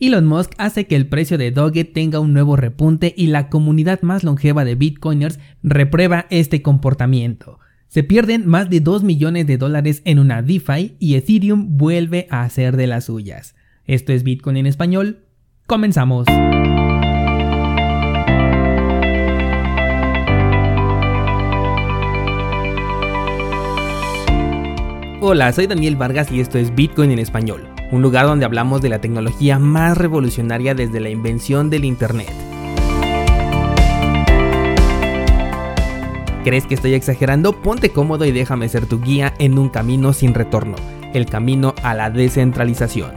Elon Musk hace que el precio de Doge tenga un nuevo repunte y la comunidad más longeva de bitcoiners reprueba este comportamiento. Se pierden más de 2 millones de dólares en una DeFi y Ethereum vuelve a hacer de las suyas. Esto es Bitcoin en español. Comenzamos. Hola, soy Daniel Vargas y esto es Bitcoin en español un lugar donde hablamos de la tecnología más revolucionaria desde la invención del Internet. ¿Crees que estoy exagerando? Ponte cómodo y déjame ser tu guía en un camino sin retorno, el camino a la descentralización.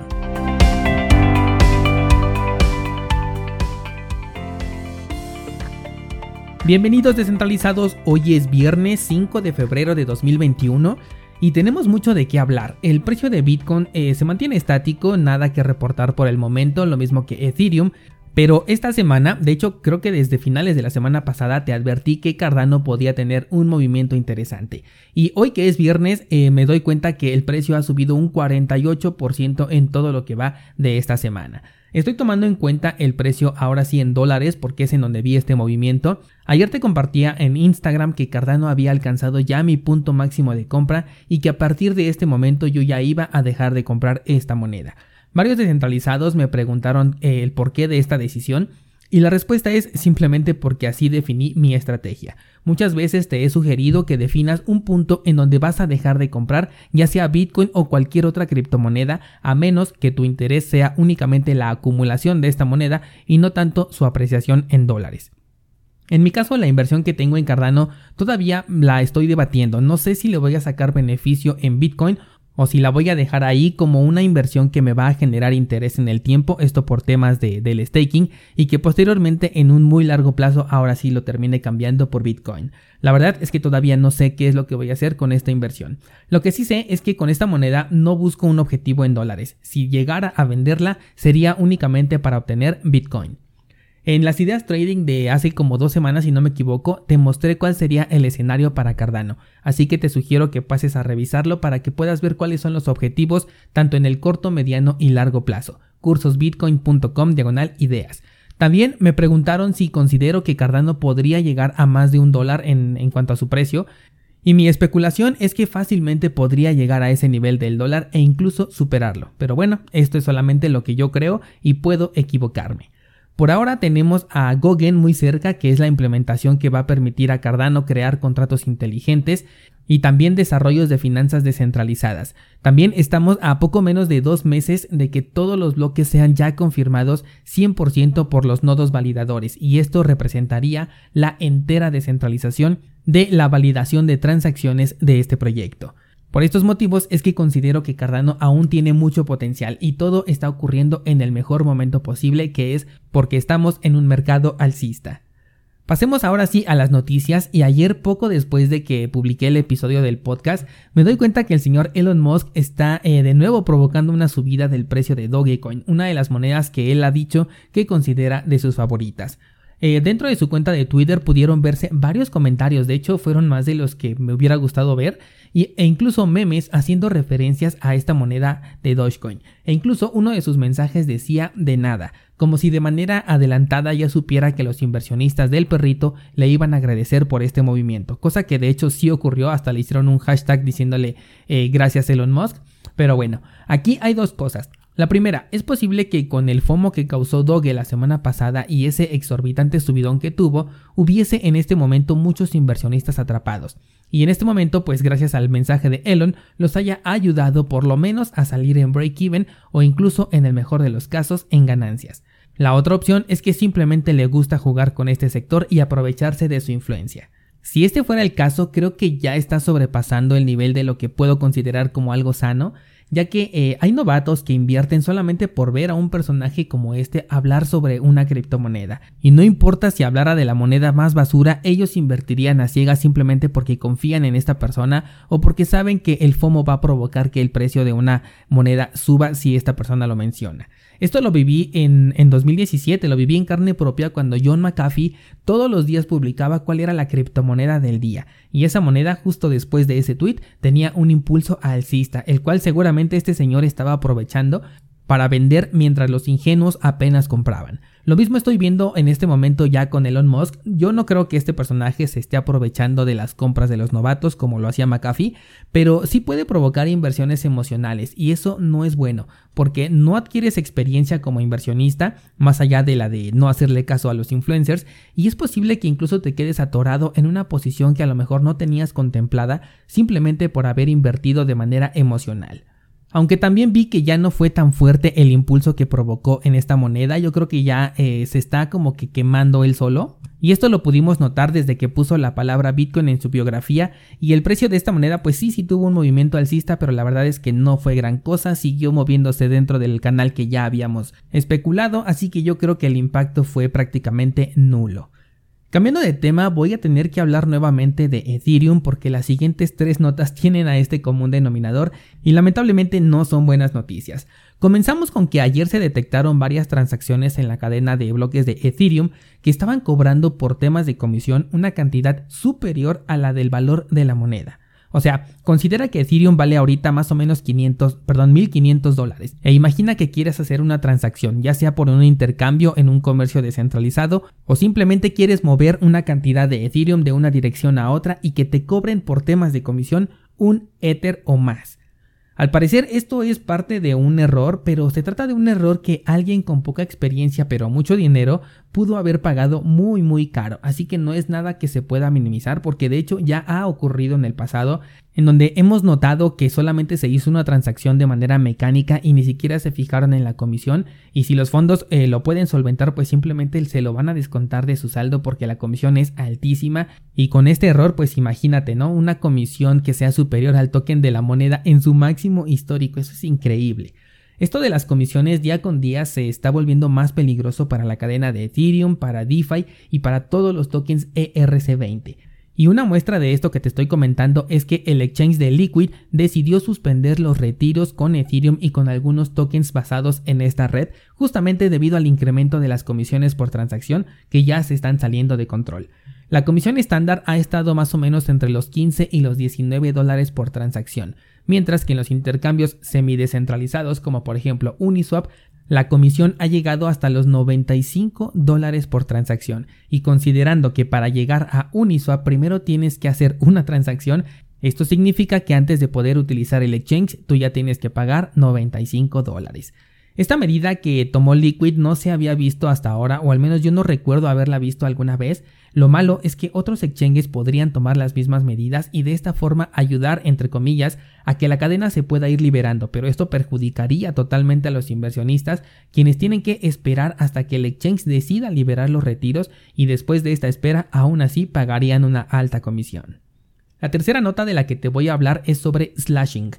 Bienvenidos descentralizados, hoy es viernes 5 de febrero de 2021 y tenemos mucho de qué hablar. El precio de Bitcoin eh, se mantiene estático, nada que reportar por el momento, lo mismo que Ethereum. Pero esta semana, de hecho creo que desde finales de la semana pasada te advertí que Cardano podía tener un movimiento interesante. Y hoy que es viernes eh, me doy cuenta que el precio ha subido un 48% en todo lo que va de esta semana. Estoy tomando en cuenta el precio ahora sí en dólares porque es en donde vi este movimiento. Ayer te compartía en Instagram que Cardano había alcanzado ya mi punto máximo de compra y que a partir de este momento yo ya iba a dejar de comprar esta moneda. Varios descentralizados me preguntaron eh, el porqué de esta decisión y la respuesta es simplemente porque así definí mi estrategia. Muchas veces te he sugerido que definas un punto en donde vas a dejar de comprar ya sea Bitcoin o cualquier otra criptomoneda a menos que tu interés sea únicamente la acumulación de esta moneda y no tanto su apreciación en dólares. En mi caso, la inversión que tengo en Cardano todavía la estoy debatiendo. No sé si le voy a sacar beneficio en Bitcoin o si la voy a dejar ahí como una inversión que me va a generar interés en el tiempo, esto por temas de, del staking, y que posteriormente en un muy largo plazo ahora sí lo termine cambiando por Bitcoin. La verdad es que todavía no sé qué es lo que voy a hacer con esta inversión. Lo que sí sé es que con esta moneda no busco un objetivo en dólares. Si llegara a venderla sería únicamente para obtener Bitcoin. En las ideas trading de hace como dos semanas, si no me equivoco, te mostré cuál sería el escenario para Cardano, así que te sugiero que pases a revisarlo para que puedas ver cuáles son los objetivos tanto en el corto, mediano y largo plazo. cursosbitcoin.com diagonal ideas. También me preguntaron si considero que Cardano podría llegar a más de un dólar en, en cuanto a su precio, y mi especulación es que fácilmente podría llegar a ese nivel del dólar e incluso superarlo. Pero bueno, esto es solamente lo que yo creo y puedo equivocarme. Por ahora tenemos a Gogen muy cerca, que es la implementación que va a permitir a Cardano crear contratos inteligentes y también desarrollos de finanzas descentralizadas. También estamos a poco menos de dos meses de que todos los bloques sean ya confirmados 100% por los nodos validadores y esto representaría la entera descentralización de la validación de transacciones de este proyecto. Por estos motivos es que considero que Cardano aún tiene mucho potencial y todo está ocurriendo en el mejor momento posible que es porque estamos en un mercado alcista. Pasemos ahora sí a las noticias y ayer poco después de que publiqué el episodio del podcast me doy cuenta que el señor Elon Musk está eh, de nuevo provocando una subida del precio de Dogecoin, una de las monedas que él ha dicho que considera de sus favoritas. Eh, dentro de su cuenta de Twitter pudieron verse varios comentarios, de hecho fueron más de los que me hubiera gustado ver, y, e incluso memes haciendo referencias a esta moneda de Dogecoin. E incluso uno de sus mensajes decía de nada, como si de manera adelantada ya supiera que los inversionistas del perrito le iban a agradecer por este movimiento, cosa que de hecho sí ocurrió, hasta le hicieron un hashtag diciéndole eh, gracias Elon Musk. Pero bueno, aquí hay dos cosas. La primera, es posible que con el FOMO que causó Doge la semana pasada y ese exorbitante subidón que tuvo, hubiese en este momento muchos inversionistas atrapados. Y en este momento, pues gracias al mensaje de Elon, los haya ayudado por lo menos a salir en break-even o incluso en el mejor de los casos en ganancias. La otra opción es que simplemente le gusta jugar con este sector y aprovecharse de su influencia. Si este fuera el caso, creo que ya está sobrepasando el nivel de lo que puedo considerar como algo sano, ya que eh, hay novatos que invierten solamente por ver a un personaje como este hablar sobre una criptomoneda. Y no importa si hablara de la moneda más basura, ellos invertirían a ciegas simplemente porque confían en esta persona o porque saben que el FOMO va a provocar que el precio de una moneda suba si esta persona lo menciona. Esto lo viví en, en 2017, lo viví en carne propia cuando John McAfee todos los días publicaba cuál era la criptomoneda del día. Y esa moneda justo después de ese tweet tenía un impulso alcista, el cual seguramente este señor estaba aprovechando para vender mientras los ingenuos apenas compraban. Lo mismo estoy viendo en este momento ya con Elon Musk. Yo no creo que este personaje se esté aprovechando de las compras de los novatos como lo hacía McAfee, pero sí puede provocar inversiones emocionales y eso no es bueno, porque no adquieres experiencia como inversionista, más allá de la de no hacerle caso a los influencers, y es posible que incluso te quedes atorado en una posición que a lo mejor no tenías contemplada simplemente por haber invertido de manera emocional. Aunque también vi que ya no fue tan fuerte el impulso que provocó en esta moneda, yo creo que ya eh, se está como que quemando él solo. Y esto lo pudimos notar desde que puso la palabra Bitcoin en su biografía y el precio de esta moneda pues sí, sí tuvo un movimiento alcista, pero la verdad es que no fue gran cosa, siguió moviéndose dentro del canal que ya habíamos especulado, así que yo creo que el impacto fue prácticamente nulo. Cambiando de tema, voy a tener que hablar nuevamente de Ethereum porque las siguientes tres notas tienen a este común denominador y lamentablemente no son buenas noticias. Comenzamos con que ayer se detectaron varias transacciones en la cadena de bloques de Ethereum que estaban cobrando por temas de comisión una cantidad superior a la del valor de la moneda. O sea, considera que Ethereum vale ahorita más o menos 500, perdón, 1500 dólares. E imagina que quieres hacer una transacción, ya sea por un intercambio en un comercio descentralizado o simplemente quieres mover una cantidad de Ethereum de una dirección a otra y que te cobren por temas de comisión un Ether o más. Al parecer esto es parte de un error, pero se trata de un error que alguien con poca experiencia pero mucho dinero pudo haber pagado muy muy caro, así que no es nada que se pueda minimizar porque de hecho ya ha ocurrido en el pasado en donde hemos notado que solamente se hizo una transacción de manera mecánica y ni siquiera se fijaron en la comisión y si los fondos eh, lo pueden solventar pues simplemente se lo van a descontar de su saldo porque la comisión es altísima y con este error pues imagínate, ¿no? Una comisión que sea superior al token de la moneda en su máximo histórico, eso es increíble. Esto de las comisiones día con día se está volviendo más peligroso para la cadena de Ethereum, para DeFi y para todos los tokens ERC20. Y una muestra de esto que te estoy comentando es que el exchange de Liquid decidió suspender los retiros con Ethereum y con algunos tokens basados en esta red, justamente debido al incremento de las comisiones por transacción que ya se están saliendo de control. La comisión estándar ha estado más o menos entre los 15 y los 19 dólares por transacción, mientras que en los intercambios semi-descentralizados como por ejemplo Uniswap, la comisión ha llegado hasta los 95 dólares por transacción y considerando que para llegar a Uniswap primero tienes que hacer una transacción, esto significa que antes de poder utilizar el exchange tú ya tienes que pagar 95 dólares. Esta medida que tomó Liquid no se había visto hasta ahora, o al menos yo no recuerdo haberla visto alguna vez. Lo malo es que otros exchanges podrían tomar las mismas medidas y de esta forma ayudar, entre comillas, a que la cadena se pueda ir liberando, pero esto perjudicaría totalmente a los inversionistas, quienes tienen que esperar hasta que el exchange decida liberar los retiros y después de esta espera aún así pagarían una alta comisión. La tercera nota de la que te voy a hablar es sobre slashing.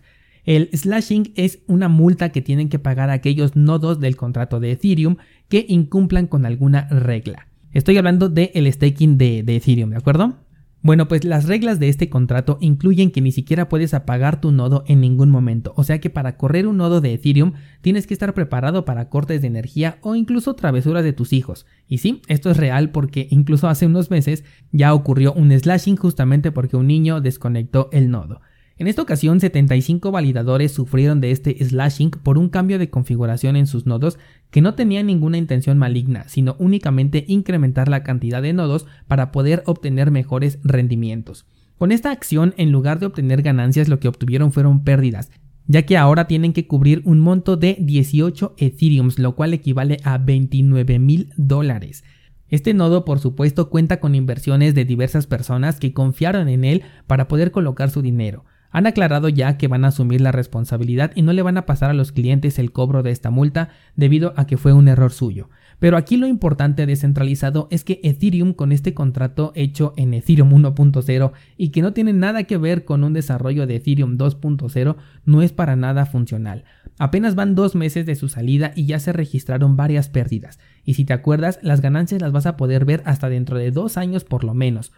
El slashing es una multa que tienen que pagar aquellos nodos del contrato de Ethereum que incumplan con alguna regla. Estoy hablando del el staking de, de Ethereum, ¿de acuerdo? Bueno, pues las reglas de este contrato incluyen que ni siquiera puedes apagar tu nodo en ningún momento, o sea que para correr un nodo de Ethereum tienes que estar preparado para cortes de energía o incluso travesuras de tus hijos. Y sí, esto es real porque incluso hace unos meses ya ocurrió un slashing justamente porque un niño desconectó el nodo. En esta ocasión, 75 validadores sufrieron de este slashing por un cambio de configuración en sus nodos que no tenía ninguna intención maligna, sino únicamente incrementar la cantidad de nodos para poder obtener mejores rendimientos. Con esta acción, en lugar de obtener ganancias, lo que obtuvieron fueron pérdidas, ya que ahora tienen que cubrir un monto de 18 Ethereums, lo cual equivale a 29 mil dólares. Este nodo, por supuesto, cuenta con inversiones de diversas personas que confiaron en él para poder colocar su dinero. Han aclarado ya que van a asumir la responsabilidad y no le van a pasar a los clientes el cobro de esta multa debido a que fue un error suyo. Pero aquí lo importante descentralizado es que Ethereum con este contrato hecho en Ethereum 1.0 y que no tiene nada que ver con un desarrollo de Ethereum 2.0 no es para nada funcional. Apenas van dos meses de su salida y ya se registraron varias pérdidas. Y si te acuerdas, las ganancias las vas a poder ver hasta dentro de dos años por lo menos.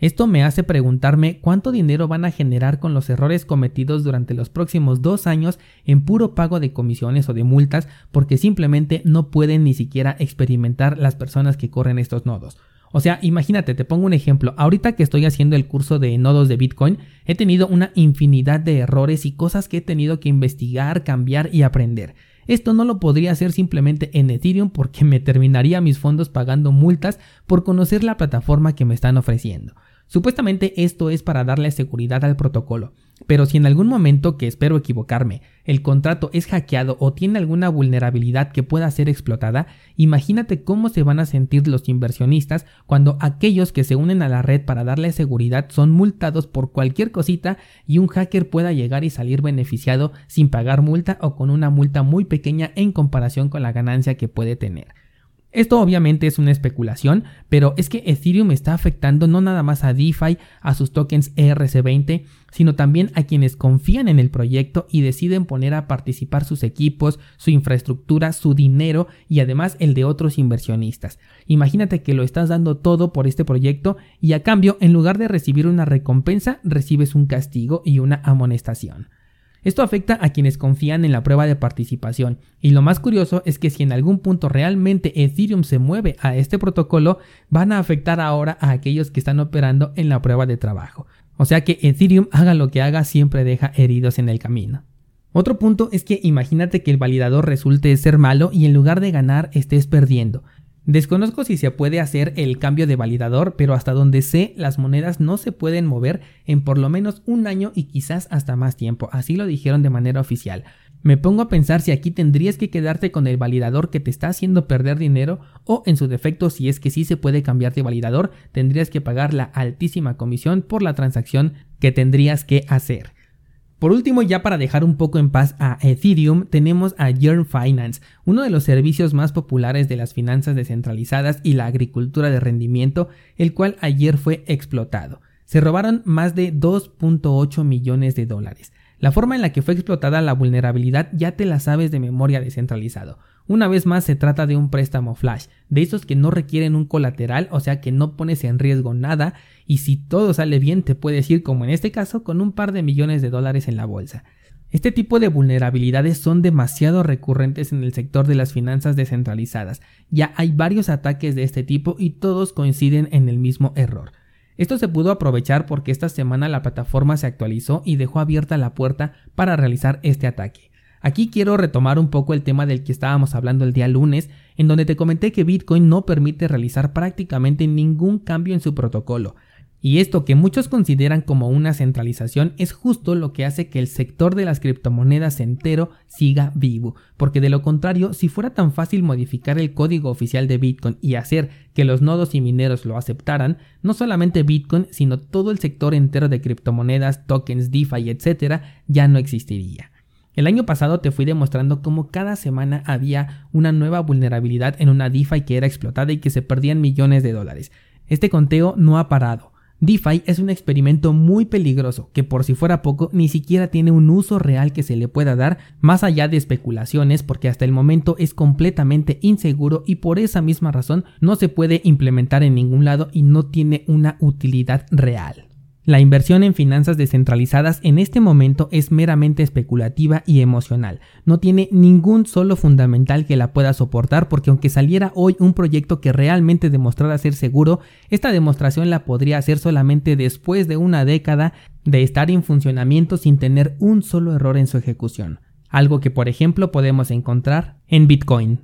Esto me hace preguntarme cuánto dinero van a generar con los errores cometidos durante los próximos dos años en puro pago de comisiones o de multas porque simplemente no pueden ni siquiera experimentar las personas que corren estos nodos. O sea, imagínate, te pongo un ejemplo. Ahorita que estoy haciendo el curso de nodos de Bitcoin, he tenido una infinidad de errores y cosas que he tenido que investigar, cambiar y aprender. Esto no lo podría hacer simplemente en Ethereum porque me terminaría mis fondos pagando multas por conocer la plataforma que me están ofreciendo. Supuestamente esto es para darle seguridad al protocolo, pero si en algún momento, que espero equivocarme, el contrato es hackeado o tiene alguna vulnerabilidad que pueda ser explotada, imagínate cómo se van a sentir los inversionistas cuando aquellos que se unen a la red para darle seguridad son multados por cualquier cosita y un hacker pueda llegar y salir beneficiado sin pagar multa o con una multa muy pequeña en comparación con la ganancia que puede tener. Esto obviamente es una especulación, pero es que Ethereum está afectando no nada más a DeFi, a sus tokens ERC20, sino también a quienes confían en el proyecto y deciden poner a participar sus equipos, su infraestructura, su dinero y además el de otros inversionistas. Imagínate que lo estás dando todo por este proyecto y a cambio, en lugar de recibir una recompensa, recibes un castigo y una amonestación. Esto afecta a quienes confían en la prueba de participación, y lo más curioso es que si en algún punto realmente Ethereum se mueve a este protocolo, van a afectar ahora a aquellos que están operando en la prueba de trabajo. O sea que Ethereum haga lo que haga siempre deja heridos en el camino. Otro punto es que imagínate que el validador resulte ser malo y en lugar de ganar estés perdiendo. Desconozco si se puede hacer el cambio de validador, pero hasta donde sé, las monedas no se pueden mover en por lo menos un año y quizás hasta más tiempo, así lo dijeron de manera oficial. Me pongo a pensar si aquí tendrías que quedarte con el validador que te está haciendo perder dinero o en su defecto si es que sí se puede cambiar de validador, tendrías que pagar la altísima comisión por la transacción que tendrías que hacer. Por último, ya para dejar un poco en paz a Ethereum, tenemos a Yearn Finance, uno de los servicios más populares de las finanzas descentralizadas y la agricultura de rendimiento, el cual ayer fue explotado. Se robaron más de 2.8 millones de dólares. La forma en la que fue explotada la vulnerabilidad ya te la sabes de memoria descentralizado. Una vez más se trata de un préstamo flash, de esos que no requieren un colateral, o sea que no pones en riesgo nada y si todo sale bien te puedes ir como en este caso con un par de millones de dólares en la bolsa. Este tipo de vulnerabilidades son demasiado recurrentes en el sector de las finanzas descentralizadas. Ya hay varios ataques de este tipo y todos coinciden en el mismo error. Esto se pudo aprovechar porque esta semana la plataforma se actualizó y dejó abierta la puerta para realizar este ataque. Aquí quiero retomar un poco el tema del que estábamos hablando el día lunes, en donde te comenté que Bitcoin no permite realizar prácticamente ningún cambio en su protocolo. Y esto que muchos consideran como una centralización es justo lo que hace que el sector de las criptomonedas entero siga vivo, porque de lo contrario, si fuera tan fácil modificar el código oficial de Bitcoin y hacer que los nodos y mineros lo aceptaran, no solamente Bitcoin, sino todo el sector entero de criptomonedas, tokens, DeFi, etc., ya no existiría. El año pasado te fui demostrando cómo cada semana había una nueva vulnerabilidad en una DeFi que era explotada y que se perdían millones de dólares. Este conteo no ha parado. DeFi es un experimento muy peligroso que por si fuera poco ni siquiera tiene un uso real que se le pueda dar más allá de especulaciones porque hasta el momento es completamente inseguro y por esa misma razón no se puede implementar en ningún lado y no tiene una utilidad real. La inversión en finanzas descentralizadas en este momento es meramente especulativa y emocional. No tiene ningún solo fundamental que la pueda soportar porque aunque saliera hoy un proyecto que realmente demostrara ser seguro, esta demostración la podría hacer solamente después de una década de estar en funcionamiento sin tener un solo error en su ejecución. Algo que por ejemplo podemos encontrar en Bitcoin.